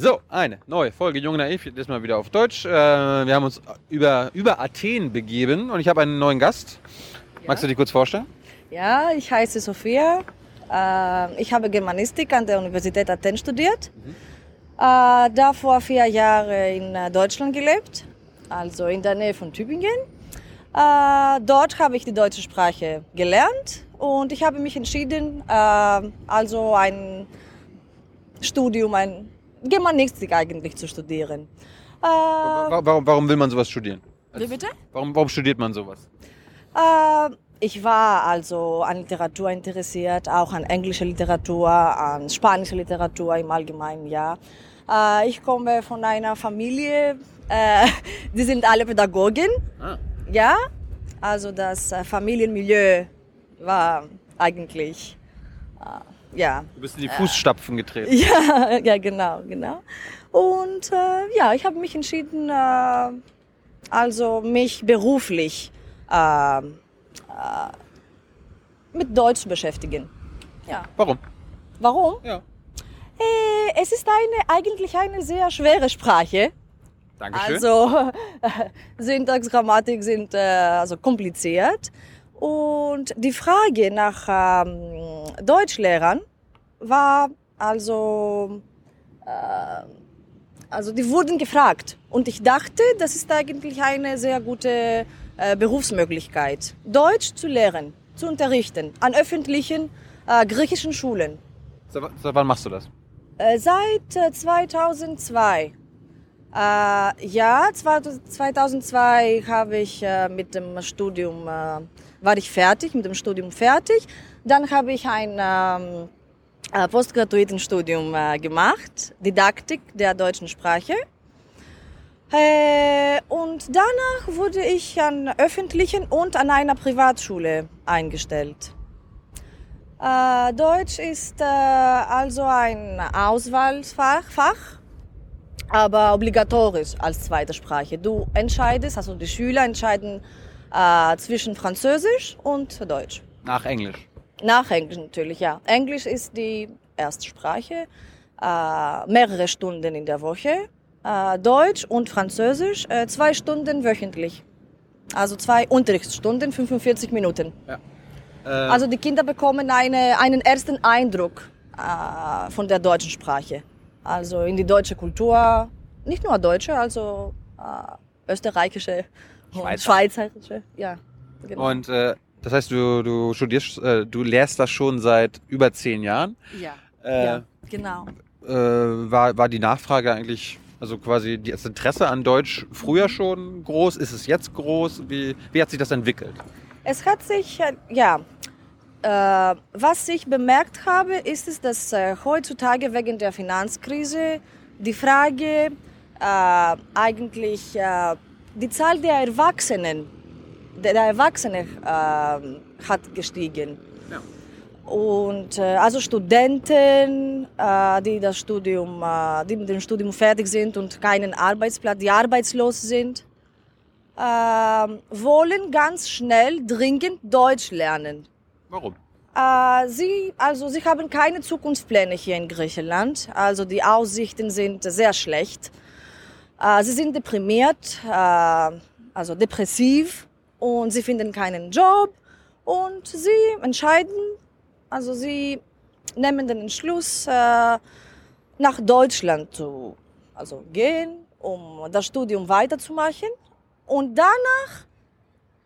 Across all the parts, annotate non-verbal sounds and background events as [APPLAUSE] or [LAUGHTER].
So, eine neue Folge Jung Naiv, diesmal wieder auf Deutsch. Äh, wir haben uns über, über Athen begeben und ich habe einen neuen Gast. Magst du dich kurz vorstellen? Ja, ich heiße Sophia. Äh, ich habe Germanistik an der Universität Athen studiert. Äh, davor vier Jahre in äh, Deutschland gelebt, also in der Nähe von Tübingen. Dort habe ich die deutsche Sprache gelernt und ich habe mich entschieden, also ein Studium, ein Germanistik eigentlich zu studieren. Äh, Wa- Warum, warum will man sowas studieren? wie bitte? Warum, warum studiert man sowas? Äh, ich war also an Literatur interessiert, auch an englischer Literatur, an spanischer Literatur im Allgemeinen, ja. Äh, ich komme von einer Familie, äh, [LAUGHS] die sind alle Pädagogen, Ah. ja. Also das äh, Familienmilieu war eigentlich, äh, ja. Du bist in die Fußstapfen getreten. Ja, [LAUGHS] ja, genau, genau. Und äh, ja, ich habe mich entschieden, äh, also mich beruflich äh, äh, mit Deutsch zu beschäftigen. Ja. Warum? Warum? Ja. Äh, es ist eine, eigentlich eine sehr schwere Sprache. Dankeschön. Also [LAUGHS] Syntax, Grammatik sind äh, also kompliziert. Und die Frage nach ähm, Deutschlehrern war also, äh, also die wurden gefragt. Und ich dachte, das ist eigentlich eine sehr gute äh, Berufsmöglichkeit, Deutsch zu lehren, zu unterrichten an öffentlichen äh, griechischen Schulen. Seit, seit wann machst du das? Äh, Seit äh, 2002. Äh, ja, 2000 2002 habe ich äh, mit dem Studium, äh, war ich fertig, mit dem Studium fertig. Dann habe ich ein ähm, äh, Postgraduiertenstudium äh, gemacht, Didaktik der deutschen Sprache. Äh, und danach wurde ich an öffentlichen und an einer Privatschule eingestellt. Deutsch ist also ein Auswahlfach, Fach, aber obligatorisch als zweite Sprache. Du entscheidest, also die Schüler entscheiden äh, zwischen Französisch und Deutsch. Nach Englisch. Nach Englisch natürlich, ja. Englisch ist die Erstsprache, äh, mehrere Stunden in der Woche. Äh, Deutsch und Französisch äh, zwei Stunden wöchentlich. Also zwei Unterrichtsstunden, 45 Minuten. Äh, Also die Kinder bekommen eine, einen ersten Eindruck äh, von der deutschen Sprache. Also in die deutsche Kultur, nicht nur deutsche, also äh, österreichische und Schweizer. schweizerische. Ja, genau. und äh, das heißt, du, du studierst, äh, du lehrst das schon seit über zehn Jahren. ja, Äh, ja, genau. äh, war, war die Nachfrage eigentlich, also quasi das Interesse an Deutsch früher schon groß? Ist es jetzt groß? Wie, wie hat sich das entwickelt? Es hat sich, äh, ja, was ich bemerkt habe, ist es, dass äh, heutzutage wegen der Finanzkrise die Frage äh, eigentlich äh, die Zahl der Erwachsenen, der, Erwachsenen äh, hat gestiegen. Und äh, also Studenten, äh, die das Studium, äh, die mit dem Studium fertig sind und keinen Arbeitsplatz, die arbeitslos sind, äh, wollen ganz schnell dringend Deutsch lernen. Warum? Äh, sie, also sie haben keine Zukunftspläne hier in Griechenland. Also die Aussichten sind sehr schlecht. Äh, sie sind deprimiert, äh, also depressiv und sie finden keinen Job und sie entscheiden, also sie nehmen den Entschluss, äh, nach Deutschland zu also gehen, um das Studium weiterzumachen und danach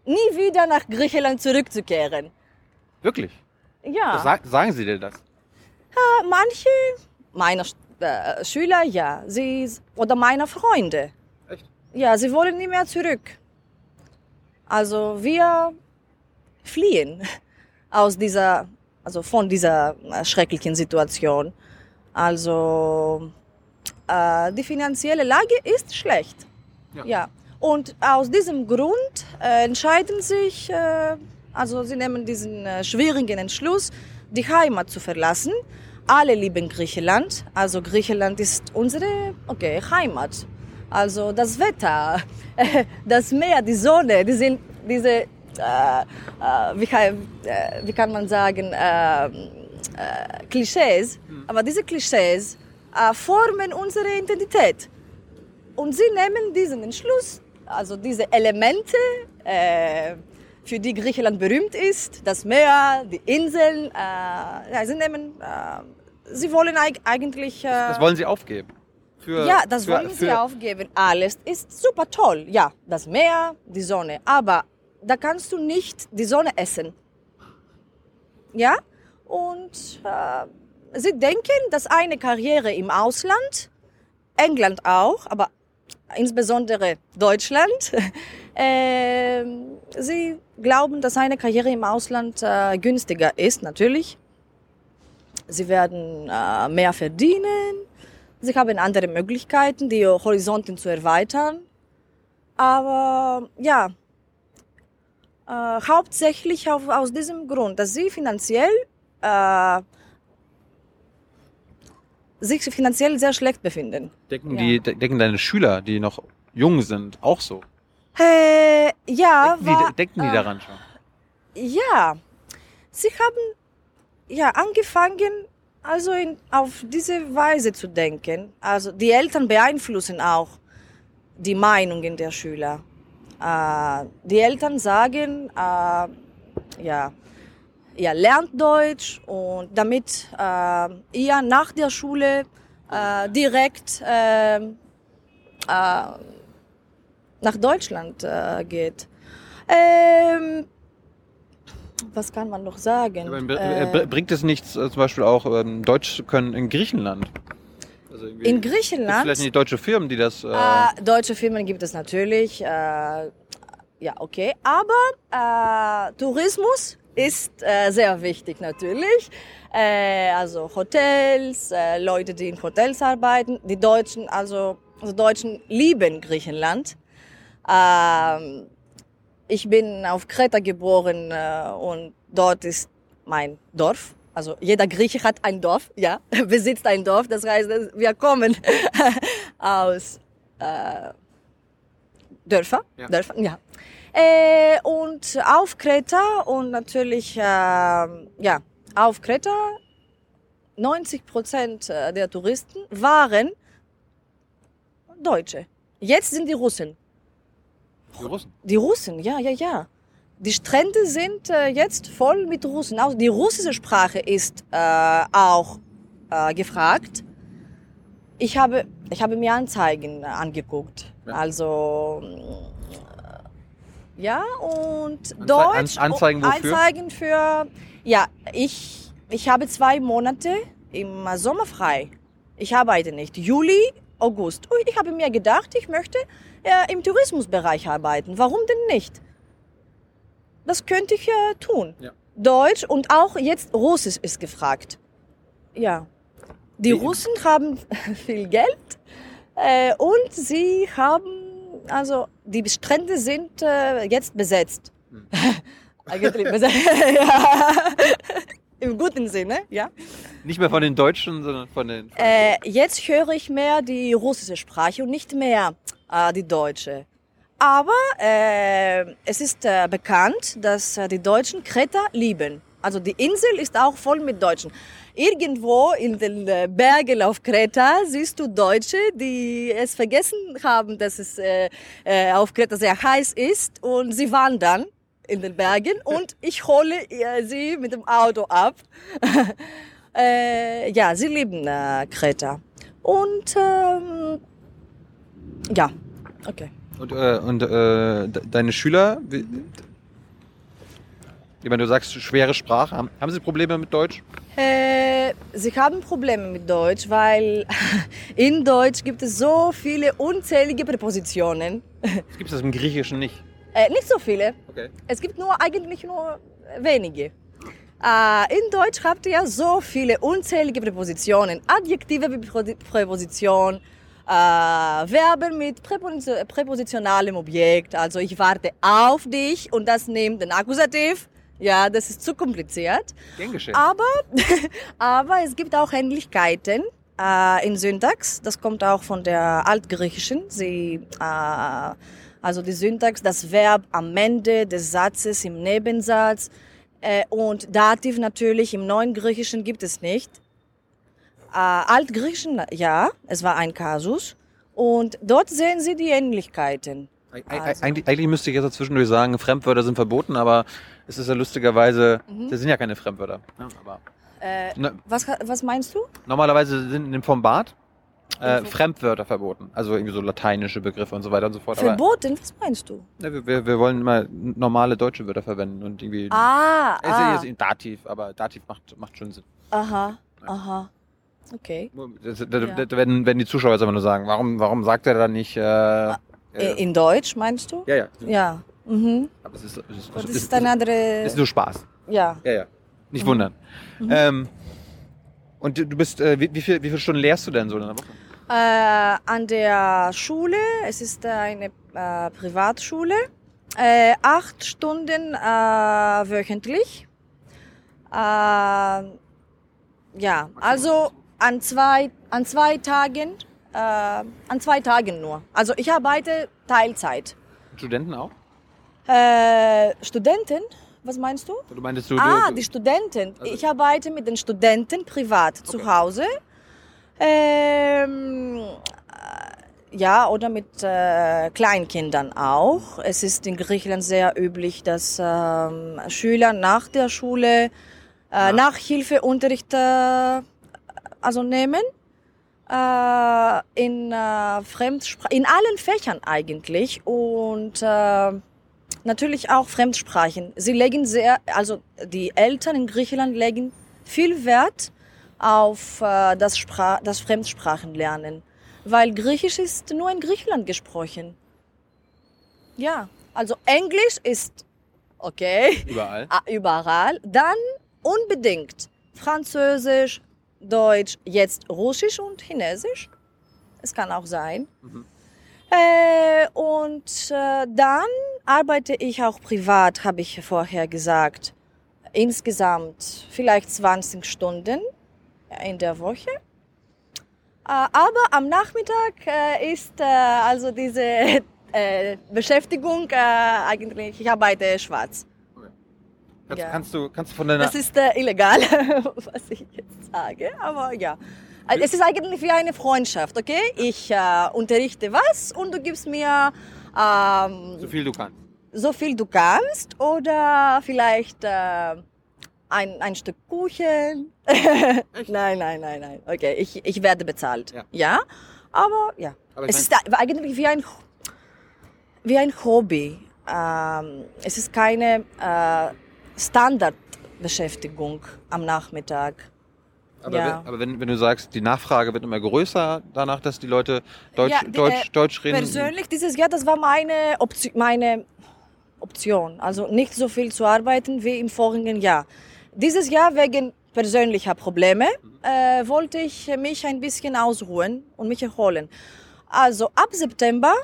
nie wieder nach Griechenland zurückzukehren. Wirklich? Ja, Sag, sagen sie dir das? äh, manche meiner äh, Schüler, ja, sie oder meiner Freunde, Echt? ja, sie wollen nie mehr zurück. Also wir fliehen [LAUGHS] aus dieser, also von dieser äh, schrecklichen Situation. Also äh, die finanzielle Lage ist schlecht. Ja. Ja. Und aus diesem Grund äh, entscheiden sich, äh, also sie nehmen diesen äh, schwierigen Entschluss, die Heimat zu verlassen. Alle lieben Griechenland. Also Griechenland ist unsere okay, Heimat. Also das Wetter, [LAUGHS] das Meer, die Sonne, die sind diese, äh, äh, wie, kann, äh, wie kann man sagen, äh, äh, Klischees. Aber diese Klischees äh, formen unsere Identität. Und sie nehmen diesen Entschluss, also diese Elemente, äh, für die Griechenland berühmt ist, das Meer, die Inseln, äh, sie nehmen, äh, sie wollen eigentlich... Äh, das wollen sie aufgeben. Für, ja, das für, wollen sie aufgeben. Alles ist super toll. Ja, das Meer, die Sonne. Aber da kannst du nicht die Sonne essen. Ja? Und äh, sie denken, dass eine Karriere im Ausland, England auch, aber insbesondere Deutschland, [LAUGHS] äh, sie glauben, dass eine Karriere im Ausland äh, günstiger ist, natürlich. Sie werden äh, mehr verdienen, sie haben andere Möglichkeiten, die Horizonten zu erweitern. Aber ja, äh, hauptsächlich auf, aus diesem Grund, dass sie finanziell äh, sich finanziell sehr schlecht befinden. Denken, ja. die, denken deine Schüler, die noch jung sind, auch so? Äh, ja. Denken, war, die, denken die äh, daran schon? Ja. Sie haben ja angefangen, also in, auf diese Weise zu denken. Also die Eltern beeinflussen auch die Meinungen der Schüler. Äh, die Eltern sagen, äh, ja, ihr lernt Deutsch und damit äh, ihr nach der Schule äh, direkt äh, äh, nach Deutschland äh, geht. Ähm, was kann man noch sagen? Ja, bringt es nichts, zum Beispiel auch ähm, Deutsch zu können in Griechenland? Also in Griechenland? Vielleicht nicht deutsche Firmen, die das. Äh deutsche Firmen gibt es natürlich. ja, okay. Aber Tourismus ist äh, sehr wichtig natürlich. Äh, also Hotels, äh, Leute, die in Hotels arbeiten. Die Deutschen, also, also Deutschen lieben Griechenland. Ähm, ich bin auf Kreta geboren äh, und dort ist mein Dorf. Also jeder Grieche hat ein Dorf, ja, [LAUGHS] besitzt ein Dorf. Das heißt, wir kommen [LAUGHS] aus äh, Dörfer, ja. Dörfer, ja. Äh, und auf Kreta und natürlich, äh, ja, auf Kreta 90 Prozent äh, der Touristen waren Deutsche. Jetzt sind die Russen. Die Russen? Die Russen, ja, ja, ja. Die Strände sind äh, jetzt voll mit Russen. Auch die russische Sprache ist äh, auch äh, gefragt. Ich habe, ich habe mir Anzeigen angeguckt. Ja. Also ja, und Anze Deutsch. Anzeigen wofür? Anzeigen für, ja, ich, ich habe zwei Monate im Sommer frei. Ich arbeite nicht. Juli, August. Und ich habe mir gedacht, ich möchte äh, im Tourismusbereich arbeiten. Warum denn nicht? Das könnte ich ja tun. Ja. Deutsch und auch jetzt Russisch ist gefragt. Ja. Die Wie? Russen haben [LAUGHS] viel Geld äh, und sie haben also die Strände sind äh, jetzt besetzt. Hm. [LAUGHS] Eigentlich besetzt. [LAUGHS] ja. Im guten Sinne, ja. Nicht mehr von den Deutschen, sondern von den. Von äh, jetzt höre ich mehr die russische Sprache und nicht mehr äh, die deutsche. Aber äh, es ist äh, bekannt, dass die Deutschen Kreta lieben. Also die Insel ist auch voll mit Deutschen. Irgendwo in den äh, Bergen auf Kreta siehst du Deutsche, die es vergessen haben, dass es äh, äh, auf Kreta sehr heiß ist und sie wandern in den Bergen und ich hole äh, sie mit dem Auto ab. [LAUGHS] äh, ja, sie lieben äh, Kreta. Und ähm, ja, okay. Und, und deine Schüler, wenn du sagst, schwere Sprache, haben, haben sie Probleme mit Deutsch? Äh, sie haben Probleme mit Deutsch, weil [LAUGHS] in Deutsch gibt es so viele unzählige Präpositionen. [LAUGHS] Gibt es das im Griechischen nicht? Äh, nicht so viele. Okay. Es gibt nur eigentlich nur wenige. Äh, in Deutsch habt ihr so viele unzählige Präpositionen, Adjektive wie Präposition, äh, Verben mit präpositionalem Objekt. Also ich warte auf dich und das nimmt den Akkusativ. Ja, das ist zu kompliziert. Aber, [LAUGHS] aber es gibt auch Ähnlichkeiten äh, in Syntax. Das kommt auch von der Altgriechischen. Sie, äh, also die Syntax, das Verb am Ende des Satzes im Nebensatz. Äh, und Dativ natürlich im neuen Griechischen gibt es nicht. Altgriechen, ja, es war ein Kasus. Und dort sehen Sie die Ähnlichkeiten. Eig eigentlich, eigentlich müsste ich jetzt zwischendurch sagen, Fremdwörter sind verboten, aber es ist ja lustigerweise, das sind ja keine Fremdwörter. Ja, aber Äh, Ne. was, was meinst du? normalerweise sind in dem Format äh, Fremdwörter verboten. Also irgendwie so lateinische Begriffe und so weiter und so fort. Aber Verboten? Was meinst du? ja, wir, wir, wollen immer normale deutsche Wörter verwenden und irgendwie. Ah, ist ah. jetzt Dativ, aber Dativ macht, macht schon Sinn. aha, aha. Okay. Das, da, da, da werden, werden die Zuschauer jetzt immer nur sagen, warum, warum sagt er da nicht. Äh, I- äh, In Deutsch meinst du? ja, ja. Ja. Mhm. Aber es ist, es ist, Das es ist ist, eine andere. ist nur Spaß. Ja. Ja, ja. Nicht wundern. Ähm, und du bist, äh, wie, wie, viel, wie viele Stunden lehrst du denn so in der Woche? Äh, an der Schule, es ist eine äh, Privatschule, äh, acht Stunden äh, wöchentlich. Äh, ja, also an zwei, an zwei Tagen, an zwei Tagen nur. Also ich arbeite Teilzeit. Studenten auch? Äh, Studenten, was meinst du? Du meintest du, Ah, du, die Studenten. Also- ich arbeite mit den Studenten privat zu Okay. Hause. Ähm, äh, ja, oder mit äh, Kleinkindern auch. Es ist in Griechenland sehr üblich, dass ähm, Schüler nach der Schule äh, Nachhilfeunterricht äh, also nehmen. Äh, in, äh, Fremdspra in allen Fächern eigentlich. Und natürlich auch Fremdsprachen. Sie legen sehr, also die Eltern in Griechenland legen viel Wert auf äh, das, Spra das Fremdsprachenlernen, weil Griechisch ist nur in Griechenland gesprochen. Ja, also Englisch ist okay, überall. ah, überall. Dann unbedingt Französisch, Deutsch, jetzt Russisch und Chinesisch. Es kann auch sein. Äh, und äh, dann arbeite ich auch privat, habe ich vorher gesagt. Insgesamt vielleicht 20 Stunden in der Woche. Äh, aber am Nachmittag äh, ist äh, also diese Beschäftigung eigentlich, ich arbeite schwarz. Kannst, Ja. kannst, du, kannst du von deiner. Das ist äh, illegal, [LAUGHS] was ich jetzt sage, aber ja. Es ist eigentlich wie eine Freundschaft, okay? Ich äh, unterrichte was und du gibst mir ähm, so viel du kannst. so viel du kannst oder vielleicht äh, ein, ein Stück Kuchen. [LAUGHS] nein, nein, nein, nein. Okay, ich, ich werde bezahlt. Ja. Ja, aber ja. Aber es ist eigentlich wie ein, wie ein Hobby. Ähm, es ist keine äh, Standardbeschäftigung am Nachmittag. Aber, Ja. wenn, aber wenn, wenn du sagst, die Nachfrage wird immer größer danach, dass die Leute Deutsch, Ja, die, Deutsch, äh, Deutsch reden. Persönlich dieses Jahr, das war meine, Option, meine Option. Also nicht so viel zu arbeiten wie im vorigen Jahr. Dieses Jahr wegen persönlicher Probleme äh, wollte ich mich ein bisschen ausruhen und mich erholen. Also ab September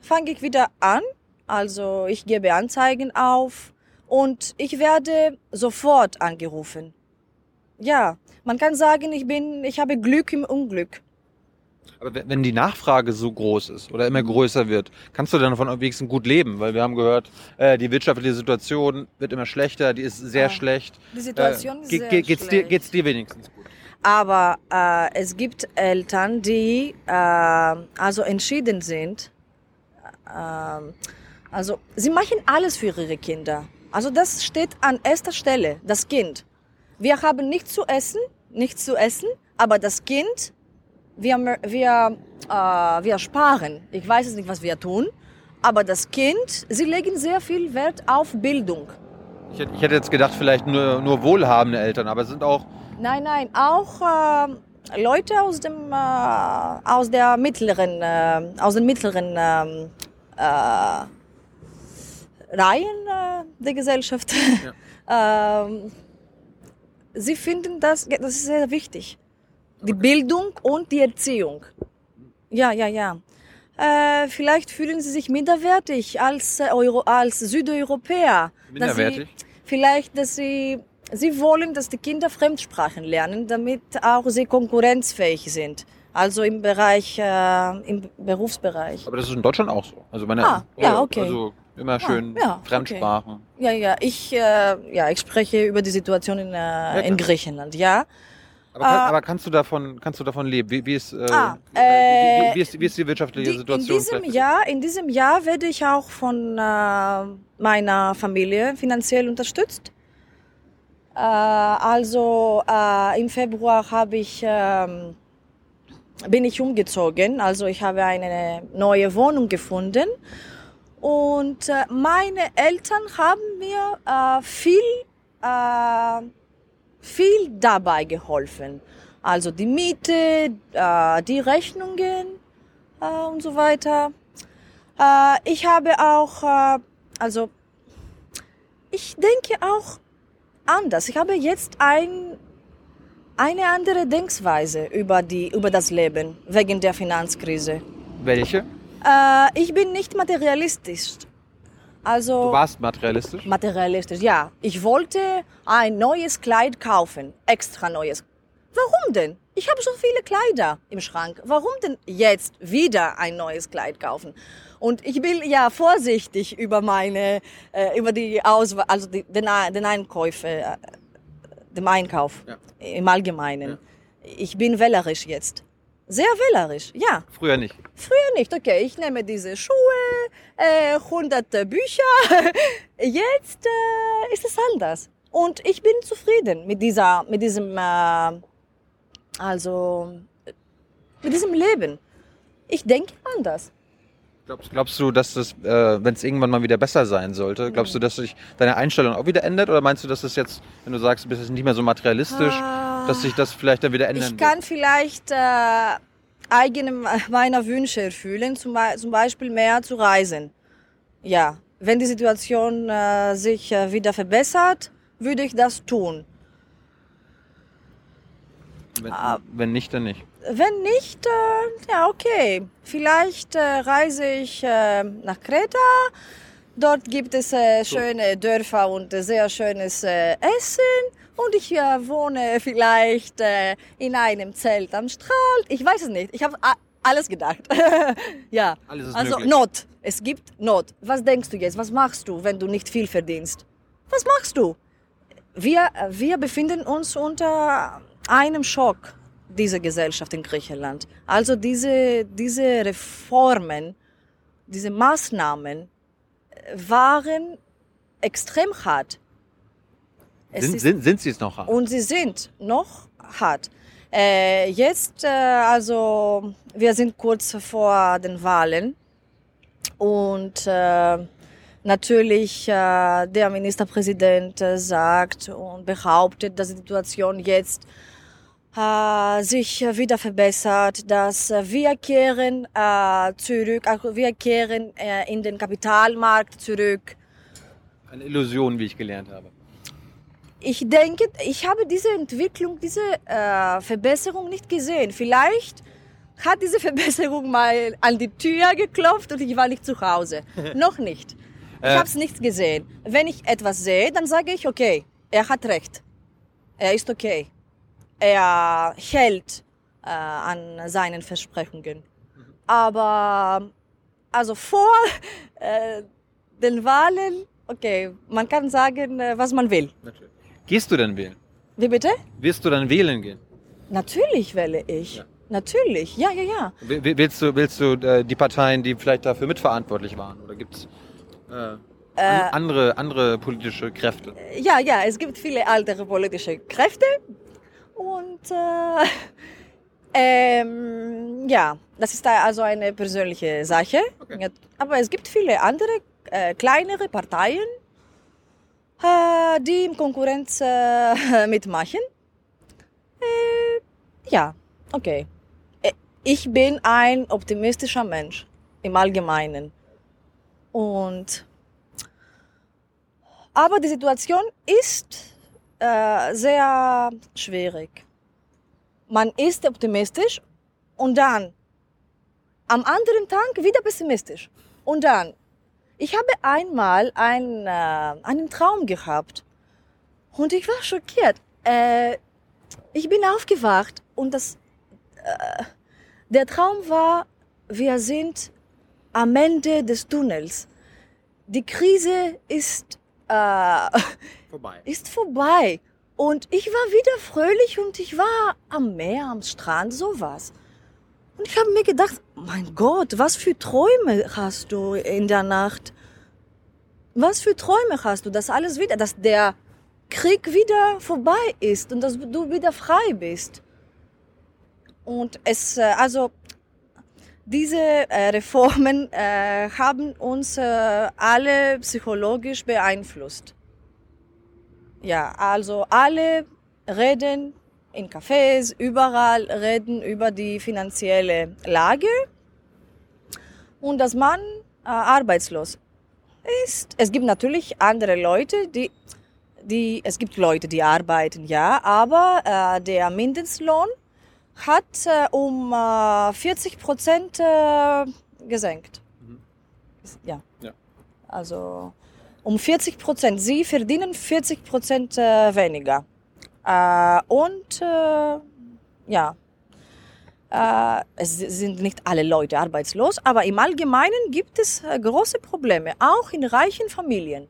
fange ich wieder an. Also ich gebe Anzeigen auf und ich werde sofort angerufen. Ja, man kann sagen, ich bin, ich habe Glück im Unglück. Aber wenn- die Nachfrage so groß ist oder immer größer wird, kannst du dann davon wenigstens gut leben? Weil wir haben gehört, äh, die wirtschaftliche Situation wird immer schlechter, die ist sehr Ah, schlecht. Die Situation Äh, ist sehr ge- geht's, dir, schlecht. geht's dir wenigstens gut? Aber äh, es gibt Eltern, die äh, also entschieden sind. ähm, also sie machen alles für ihre Kinder. Also das steht an erster Stelle, das Kind. Wir haben nichts zu essen, nichts zu essen, aber das Kind, wir, wir, äh, wir sparen. Ich weiß es nicht, was wir tun, aber das Kind, sie legen sehr viel Wert auf Bildung. Ich hätte, ich hätte jetzt gedacht, vielleicht nur, nur wohlhabende Eltern, aber es sind auch. Nein, nein, auch äh, Leute aus dem äh, aus der mittleren äh, aus den mittleren ähm, äh, Reihen äh, der Gesellschaft. [LAUGHS] ähm, sie finden das das ist sehr wichtig. Die Bildung und die Erziehung. Ja, ja, ja. Äh, vielleicht fühlen sie sich minderwertig als, äh, Euro, als Südeuropäer. Dass sie, Minderwertig? vielleicht, dass sie, sie wollen, dass die Kinder Fremdsprachen lernen, damit auch sie konkurrenzfähig sind. Also im Bereich, äh, im Berufsbereich. Aber das ist in Deutschland auch so. Also meine, Ah, ja, okay. Also immer schön ja, okay. Fremdsprachen. Ja, ja, ich, äh, ja, ich spreche über die Situation in, äh, in. Griechenland, ja. Aber, kann, Äh, aber kannst du davon, kannst du davon leben? Wie, wie, ist, Ah, wie, wie, wie, ist, wie ist die wirtschaftliche Die, in, Situation? diesem? Jahr, in diesem Jahr werde ich auch von äh, meiner Familie finanziell unterstützt. Äh, also äh, im Februar habe ich, ähm, bin ich umgezogen, also ich habe eine neue Wohnung gefunden und äh, meine Eltern haben mir äh, viel, äh, viel dabei geholfen. Also die Miete, äh, die Rechnungen und so weiter. Ich habe auch, also ich denke auch anders. Ich habe jetzt ein, eine andere Denkweise über, die, über das Leben wegen der Finanzkrise. Welche? Äh, ich bin nicht materialistisch. Also Du warst materialistisch? materialistisch, ja. Ich wollte ein neues Kleid kaufen, extra neues. Warum denn? Ich habe so viele Kleider im Schrank. Warum denn jetzt wieder ein neues Kleid kaufen? Und ich bin ja vorsichtig über meine, äh, über die Auswahl, also die, den, den Einkäufe, äh, dem Einkauf Ja. im Allgemeinen. Ich bin wählerisch jetzt. Sehr wählerisch, ja. Früher nicht. Früher nicht, okay, ich nehme diese Schuhe, äh, hunderte Bücher. [LAUGHS] Jetzt äh, ist es anders. Und ich bin zufrieden mit dieser, mit diesem, äh, also, mit diesem Leben. Ich denke anders. Glaubst, glaubst du, dass das, äh, wenn es irgendwann mal wieder besser sein sollte, glaubst du, dass sich deine Einstellung auch wieder ändert? Oder meinst du, dass es jetzt, wenn du sagst, du bist jetzt nicht mehr so materialistisch, Ah. Dass sich das vielleicht dann wieder ändern Ich kann vielleicht äh, eigene meiner Wünsche erfüllen, zum, zum Beispiel mehr zu reisen. Ja, wenn die Situation äh, sich äh, wieder verbessert, würde ich das tun. wird? Wenn, Ah. wenn nicht, dann nicht. Wenn nicht, äh, ja, okay. Vielleicht äh, reise ich äh, nach Kreta. Dort gibt es schöne Dörfer und sehr schönes Essen. Und ich äh, wohne vielleicht äh, in einem Zelt am Strand. Ich weiß es nicht. Ich habe alles gedacht. [LAUGHS] ja. Alles ist also möglich. Not. Es gibt Not. Was denkst du jetzt? Was machst du, wenn du nicht viel verdienst? Was machst du? Wir, wir befinden uns unter einem Schock, diese Gesellschaft in Griechenland. Also diese, diese Reformen, diese Maßnahmen äh, waren extrem hart. Es Sind, sind, sind sie es noch? und sie sind noch hart. Äh, jetzt, äh, also, wir sind kurz vor den Wahlen und äh, natürlich äh, der Ministerpräsident äh, sagt und behauptet, dass die Situation jetzt äh, sich wieder verbessert, dass wir kehren äh, zurück, also wir kehren äh, in den Kapitalmarkt zurück. Eine Illusion, wie ich gelernt habe. Ich denke, ich habe diese Entwicklung, diese äh, Verbesserung nicht gesehen. Vielleicht hat diese [LAUGHS] Verbesserung mal an die Tür geklopft und ich war nicht zu Hause. [LAUGHS] Noch nicht. Ich Äh. habe es nicht gesehen. Wenn ich etwas sehe, dann sage ich, okay, er hat recht. Er ist okay. Er hält äh, an seinen Versprechungen. Aber also vor äh, den Wahlen, okay, man kann sagen, äh, was man will. Natürlich. Gehst du denn wählen? Wie bitte? Wirst du dann wählen gehen? Natürlich wähle ich. Ja. Natürlich, ja, ja, ja. Will- will- Willst du, willst du äh, die Parteien, die vielleicht dafür mitverantwortlich waren? Oder gibt es äh, an, andere, andere politische Kräfte? Ja, ja, es gibt viele andere politische Kräfte und äh, [LAUGHS] ähm, ja, das ist also eine persönliche Sache. Okay. Aber es gibt viele andere äh, kleinere Parteien, äh, die in Konkurrenz äh, [LAUGHS] mitmachen. Äh, ja, okay. Äh, Ich bin ein optimistischer Mensch im Allgemeinen. Und aber die Situation ist äh, sehr schwierig. Man ist optimistisch und dann am anderen Tag wieder pessimistisch. Und dann, ich habe einmal ein, äh, einen Traum gehabt und ich war schockiert. Äh, ich bin aufgewacht und das, äh, der Traum war, wir sind am Ende des Tunnels. Die Krise ist, äh, Vorbei. ist vorbei. Und ich war wieder fröhlich und ich war am Meer, am Strand, sowas. Und ich habe mir gedacht, mein Gott, was für Träume hast du in der Nacht? Was für Träume hast du, dass alles wieder, dass der Krieg wieder vorbei ist und dass du wieder frei bist? Und es, äh, also, diese äh, Reformen äh, haben uns alle psychologisch beeinflusst. Ja, also alle reden in Cafés, überall reden über die finanzielle Lage und dass man äh, arbeitslos ist. Es gibt natürlich andere Leute, die, die, es gibt Leute, die arbeiten, ja, aber äh, der Mindestlohn hat äh, um äh, 40 Prozent äh, gesenkt. Ja. Ja. Also um 40 Prozent. Sie verdienen 40 Prozent äh, weniger. Äh, und äh, ja, äh, es sind nicht alle Leute arbeitslos, aber im Allgemeinen gibt es große Probleme, auch in reichen Familien.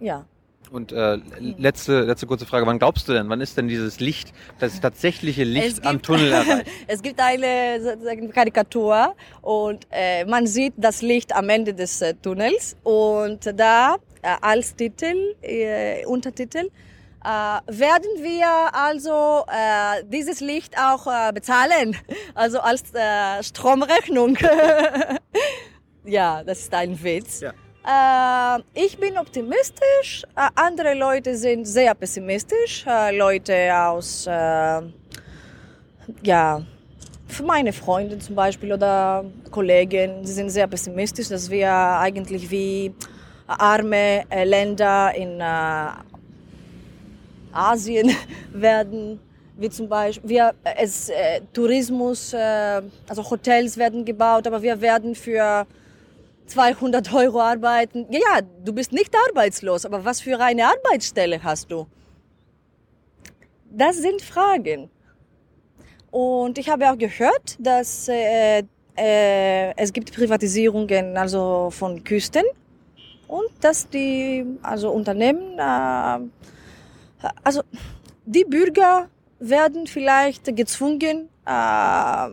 Ja. Und äh, letzte, letzte kurze Frage, wann glaubst du denn, wann ist denn dieses Licht, das tatsächliche Licht Es am gibt- Tunnel [LAUGHS] erreicht? Es gibt eine Karikatur und äh, man sieht das Licht am Ende des äh, Tunnels und da als Titel, Untertitel, werden wir also äh, dieses Licht auch äh, bezahlen, [LAUGHS] also als äh, Stromrechnung. [LAUGHS] ja, das ist ein Witz. Ja. Äh, ich bin optimistisch, äh, andere Leute sind sehr pessimistisch, äh, Leute aus äh, ja, für meine Freunde zum Beispiel oder Kollegen, sie sind sehr pessimistisch, dass wir eigentlich wie arme äh, Länder in äh, Asien [LAUGHS] werden, wie zum Beispiel, wir, äh, es, äh, Tourismus, äh, also Hotels werden gebaut, aber wir werden für 200 Euro arbeiten. Ja, ja, du bist nicht arbeitslos, aber was für eine Arbeitsstelle hast du? Das sind Fragen. Und ich habe auch gehört, dass äh, äh, es gibt Privatisierungen also von Küsten und dass die also Unternehmen, äh, also die Bürger werden vielleicht gezwungen, äh,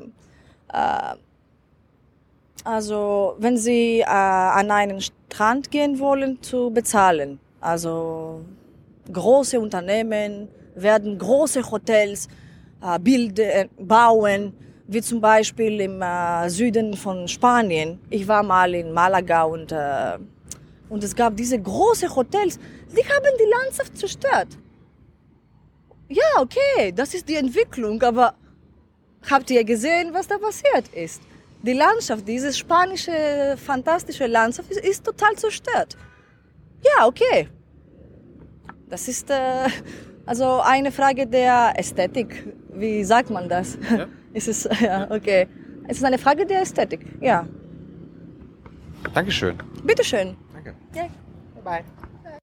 äh, also wenn sie äh, an einen Strand gehen wollen, zu bezahlen. Also große Unternehmen werden große Hotels äh, bilden, bauen, wie zum Beispiel im äh, Süden von Spanien. Ich war mal in Malaga und, äh, und es gab diese großen Hotels, die haben die Landschaft zerstört. Ja, okay, das ist die Entwicklung, aber habt ihr gesehen, was da passiert ist? Die Landschaft, diese spanische, fantastische Landschaft ist, ist total zerstört. Ja, okay. Das ist äh, also eine Frage der Ästhetik. Wie sagt man das? Ja. [LAUGHS] Ist es, ja, okay. Es ist eine Frage der Ästhetik, ja. Dankeschön. Bitteschön. Danke. Ja, bye.